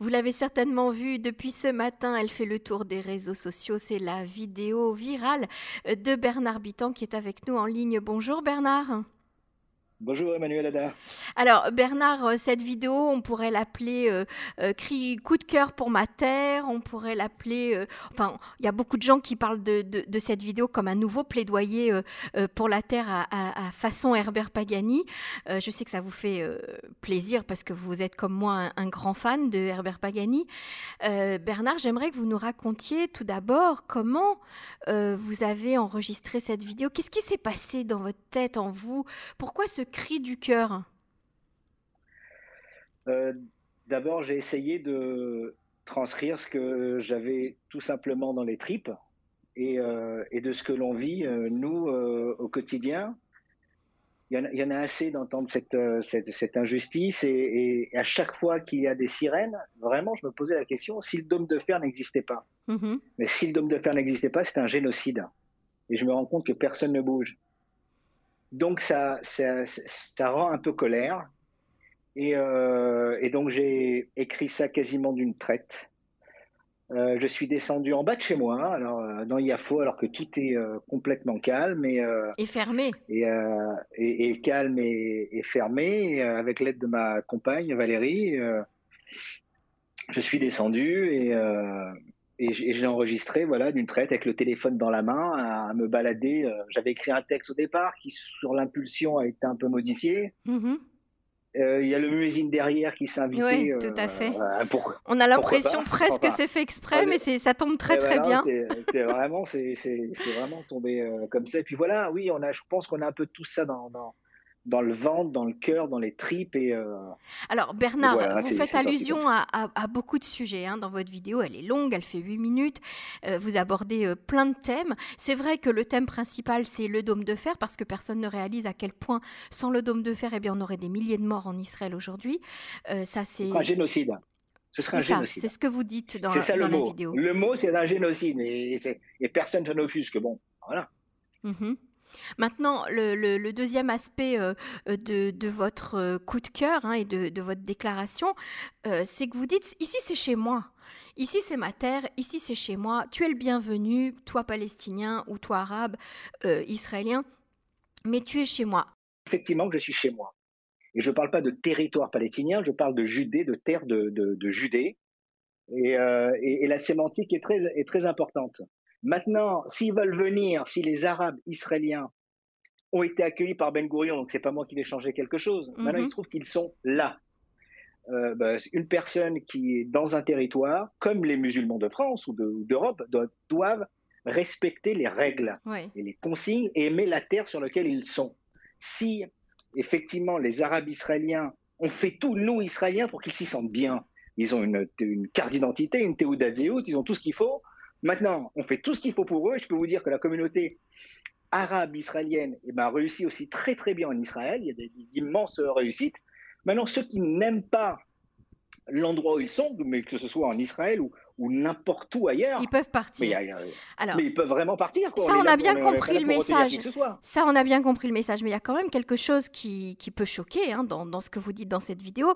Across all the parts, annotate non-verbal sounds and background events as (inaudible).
Vous l'avez certainement vu depuis ce matin, elle fait le tour des réseaux sociaux. C'est la vidéo virale de Bernard Bitan qui est avec nous en ligne. Bonjour Bernard. Bonjour Emmanuel Ada. Alors Bernard, euh, cette vidéo, on pourrait l'appeler euh, euh, coup de cœur pour ma terre, on pourrait l'appeler, enfin il y a beaucoup de gens qui parlent de, cette vidéo comme un nouveau plaidoyer pour la terre à, façon Herbert Pagani. je sais que ça vous fait plaisir parce que vous êtes comme moi un, un grand fan de Herbert Pagani. Bernard, j'aimerais que vous nous racontiez tout d'abord comment vous avez enregistré cette vidéo. Qu'est-ce qui s'est passé dans votre tête, en vous? Pourquoi ce cri du cœur euh, D'abord, j'ai essayé de transcrire ce que j'avais tout simplement dans les tripes et, euh, de ce que l'on vit, euh, nous, au quotidien. Il y, en a, assez d'entendre cette, cette, injustice et, à chaque fois qu'il y a des sirènes, vraiment, je me posais la question si le dôme de fer n'existait pas. Mm-hmm. Mais si le dôme de fer n'existait pas, c'est un génocide. Et je me rends compte que personne ne bouge. Donc ça, ça, rend un peu colère. Euh, et, donc j'ai écrit ça quasiment d'une traite. Euh, je suis descendu en bas de chez moi, alors euh, dans Yafo, alors que tout est complètement calme et, et fermé. Et, calme et, fermé, avec l'aide de ma compagne Valérie. je suis descendu et, et j'ai enregistré voilà d'une traite avec le téléphone dans la main à, me balader. Euh, j'avais écrit un texte au départ qui, sur l'impulsion, a été un peu modifié. Mm-hmm. Euh, il y a le muezzin derrière qui s'est invité. Oui, tout à euh, fait. On a l'impression presque que c'est fait exprès, mais ça tombe très très bien. C'est vraiment, c'est vraiment tombé comme ça. Et puis voilà, oui, on a, je pense qu'on a un peu tout ça dans, dans, dans le ventre, dans le cœur, dans les tripes. Et, euh, Alors Bernard, vous faites allusion à, beaucoup de sujets hein, dans votre vidéo. Elle est longue, elle fait 8 minutes. Euh, vous abordez euh, plein de thèmes. C'est vrai que le thème principal, c'est le dôme de fer, parce que personne ne réalise à quel point, sans le dôme de fer, eh bien, on aurait des milliers de morts en Israël aujourd'hui. ça, c'est... Ce un génocide. Ce un génocide. C'est ce que vous dites dans, la, dans la vidéo. Le mot, c'est un génocide. Et, et personne ne que Bon, voilà. Mm Maintenant, le, deuxième aspect euh, euh, de, votre euh, coup de cœur hein, et de, votre déclaration, c'est que vous dites, ici c'est chez moi. Ici, c'est ma terre, ici, c'est chez moi. Tu es le bienvenu, toi palestinien ou toi arabe, israélien, mais tu es chez moi. Effectivement, je suis chez moi. Et je ne parle pas de territoire palestinien, je parle de Judée, de terre de, Judée. Et, la sémantique est très importante. Maintenant, s'ils veulent venir, si les Arabes israéliens ont été accueillis par Ben Gurion, donc c'est pas moi qui vais changer quelque chose. Maintenant, il mhm. se trouve qu'ils sont là. Euh, bah, une personne qui est dans un territoire, comme les musulmans de France ou d'Europe, doivent respecter les règles et les consignes et aimer la terre sur laquelle ils sont. Si effectivement les Arabes israéliens ont fait tout, nous Israéliens, pour qu'ils s'y sentent bien, ils ont une, carte d'identité, une Théouda ils ont tout ce qu'il faut, Maintenant, on fait tout ce qu'il faut pour eux. Je peux vous dire que la communauté arabe israélienne eh ben, réussit aussi très très bien en Israël. Il y a d'immenses réussites. Maintenant, ceux qui n'aiment pas l'endroit où ils sont, mais que ce soit en Israël ou, n'importe où ailleurs. Ils peuvent partir. Mais, ils peuvent vraiment partir. Ça, on, a bien compris le message. Ça, on a bien compris le message. Mais il y a quand même quelque chose qui, peut choquer hein, dans, dans, ce que vous dites dans cette vidéo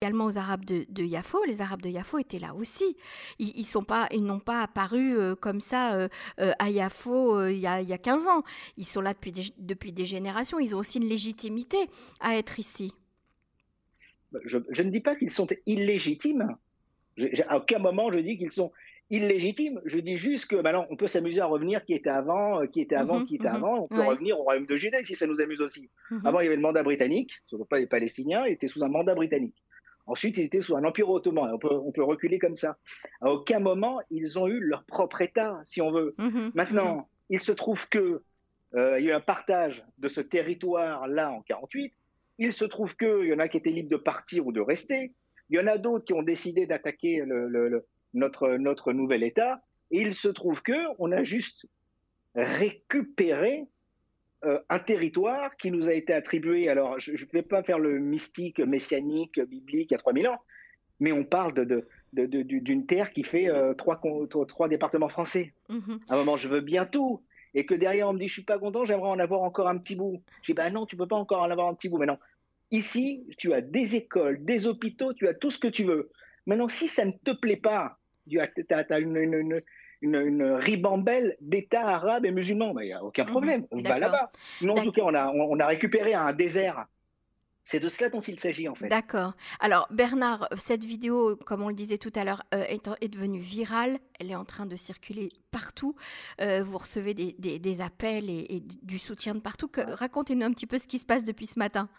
également aux Arabes de, de, Yafo. Les Arabes de Yafo étaient là aussi. Ils, ils sont pas, ils n'ont pas apparu euh, comme ça euh, euh, à Yafo il y, a, y, a, 15 ans. Ils sont là depuis des, depuis des générations. Ils ont aussi une légitimité à être ici. Je, je ne dis pas qu'ils sont illégitimes. à aucun moment je dis qu'ils sont illégitimes. Je dis juste que maintenant on peut s'amuser à revenir qui était avant, qui était avant, mhm, qui était mhm. avant. On peut revenir au royaume de Judée si ça nous amuse aussi. Mhm. Avant il y avait le mandat britannique, ce ne sont pas les Palestiniens, ils étaient sous un mandat britannique. Ensuite, ils étaient sous un empire ottoman. On peut, on peut reculer comme ça. À aucun moment, ils ont eu leur propre État, si on veut. Mhm, Maintenant, mhm. il se trouve que euh, il y a eu un partage de ce territoire-là en 48. Il se trouve qu'il y en a qui étaient libres de partir ou de rester. Il y en a d'autres qui ont décidé d'attaquer le, notre, notre nouvel État. Et il se trouve qu'on a juste récupéré euh, un territoire qui nous a été attribué. Alors, je ne vais pas faire le mystique, messianique, biblique il y a 3000 ans, mais on parle de, d'une terre qui fait euh, trois, trois, départements français. Mhm. À un moment, je veux bien tout. Et que derrière, on me dit, je suis pas content, j'aimerais en avoir encore un petit bout. Je dis, bah non, tu peux pas encore en avoir un petit bout. Mais non, ici, tu as des écoles, des hôpitaux, tu as tout ce que tu veux. Maintenant, si ça ne te plaît pas, tu as, une, une, ribambelle d'États arabes et musulmans, il ben, n'y a aucun mhm. problème, on va là-bas. Nous, en tout cas, on a, on a récupéré un désert c'est de cela dont il s'agit en fait. D'accord. Alors Bernard, cette vidéo, comme on le disait tout à l'heure, euh, est, devenue virale. Elle est en train de circuler partout. Euh, vous recevez des, appels et, du soutien de partout. Racontez-nous un petit peu ce qui se passe depuis ce matin.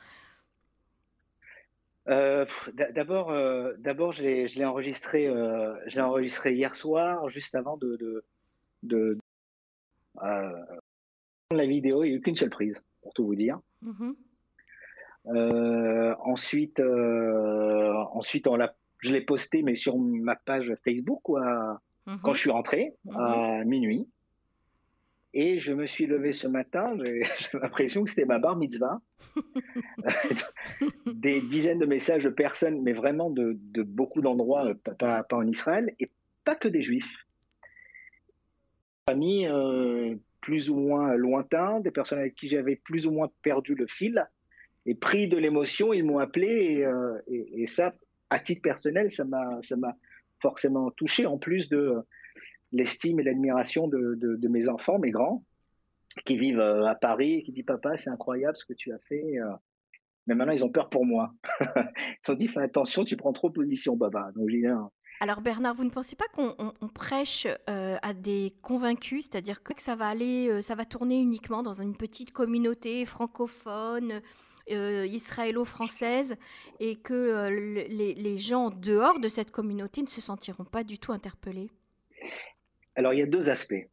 Euh, d'abord, d'abord, je l'ai enregistré, je l'ai enregistré hier soir, juste avant de, de, la vidéo. Il n'y a eu qu'une seule prise, pour tout vous dire. Mm-hmm. Euh, ensuite, euh, ensuite on l'a, je l'ai posté, mais sur ma page Facebook, quoi, mhm. quand je suis rentré à mhm. minuit. Et je me suis levé ce matin, j'ai (laughs) l'impression que c'était ma bar mitzvah. (laughs) Des dizaines de messages de personnes, mais vraiment de, de beaucoup d'endroits, pas, pas, en Israël, et pas que des juifs. Amis euh, plus ou moins lointains, des personnes avec qui j'avais plus ou moins perdu le fil, et pris de l'émotion, ils m'ont appelé euh, et, ça, à titre personnel, ça m'a forcément touché en plus de l'estime et l'admiration de, mes enfants, mes grands, qui vivent euh, à Paris et qui disent papa, c'est incroyable ce que tu as fait. Euh. Mais maintenant, ils ont peur pour moi. (laughs) ils se sont dit, fais attention, tu prends trop position, baba. Donc, alors Bernard, vous ne pensez pas qu'on prêche à des convaincus, c'est-à-dire que ça va aller, ça va tourner uniquement dans une petite communauté francophone euh, israélo-française et que euh, les, gens dehors de cette communauté ne se sentiront pas du tout interpellés? Alors il y a deux aspects.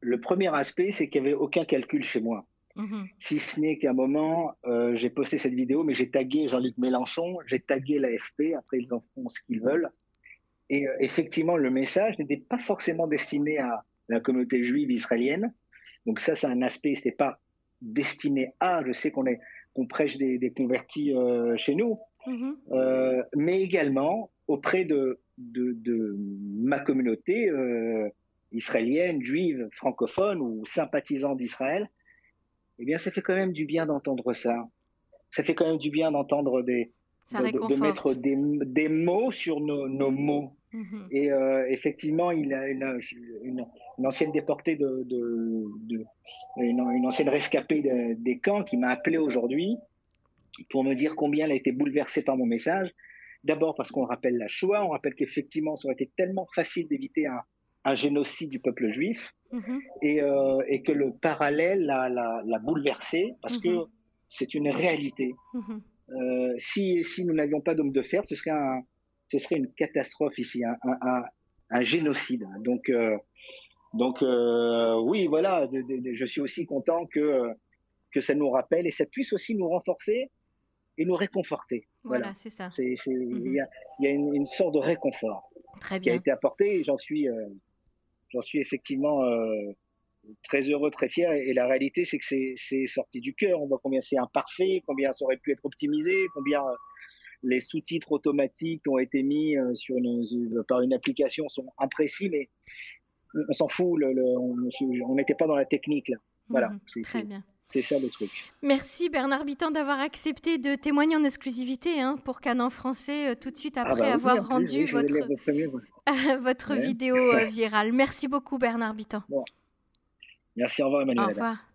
Le premier aspect, c'est qu'il n'y avait aucun calcul chez moi. Mhm. Si ce n'est qu'à un moment, euh, j'ai posté cette vidéo, mais j'ai tagué Jean-Luc Mélenchon, j'ai tagué l'AFP, après ils en font ce qu'ils veulent. Et effectivement, le message n'était pas forcément destiné à la communauté juive israélienne. Donc ça, c'est un aspect, ce n'était pas destiné à, je sais qu'on est qu'on prêche des, convertis euh, chez nous, mhm. euh, mais également auprès de, de, ma communauté euh, israélienne, juive, francophone ou sympathisant d'Israël. Eh bien, ça fait quand même du bien d'entendre ça. Ça fait quand même du bien d'entendre des, de, mettre des, des, mots sur nos, nos mots. Mhm. Et euh, effectivement, il a une, une, ancienne déportée de, de, une, ancienne rescapée des camps qui m'a appelé aujourd'hui pour me dire combien elle a été bouleversée par mon message. D'abord parce qu'on rappelle la Shoah, on rappelle qu'effectivement, ça aurait été tellement facile d'éviter un, un, génocide du peuple juif mhm. et, euh, et, que le parallèle l'a, l'a, bouleversée parce que mhm. c'est une réalité. Euh, si, si nous n'avions pas d'homme de fer, ce serait un, ce serait une catastrophe ici, un, génocide. Donc, euh, donc oui, voilà, je suis aussi content que, que ça nous rappelle et ça puisse aussi nous renforcer et nous réconforter. Voilà, c'est ça. Mhm. Il y, a, y a une, sorte de réconfort qui a été apporté et j'en suis, j'en suis effectivement très heureux, très fier. Et, la réalité, c'est que c'est sorti du cœur. On voit combien c'est imparfait, combien ça aurait pu être optimisé, combien les sous-titres automatiques ont été mis euh, sur une, par une application sont imprécis, mais on s'en fout, on n'était pas dans la technique là. Voilà, mhm, c'est bien. C'est ça le truc. Merci Bernard Bitan d'avoir accepté de témoigner en exclusivité hein, pour Canon français euh, tout de suite ah après bah avoir rendu votre, (laughs) votre vidéo euh, virale. Merci beaucoup Bernard Bitan. Merci, au revoir Emmanuel. Au revoir.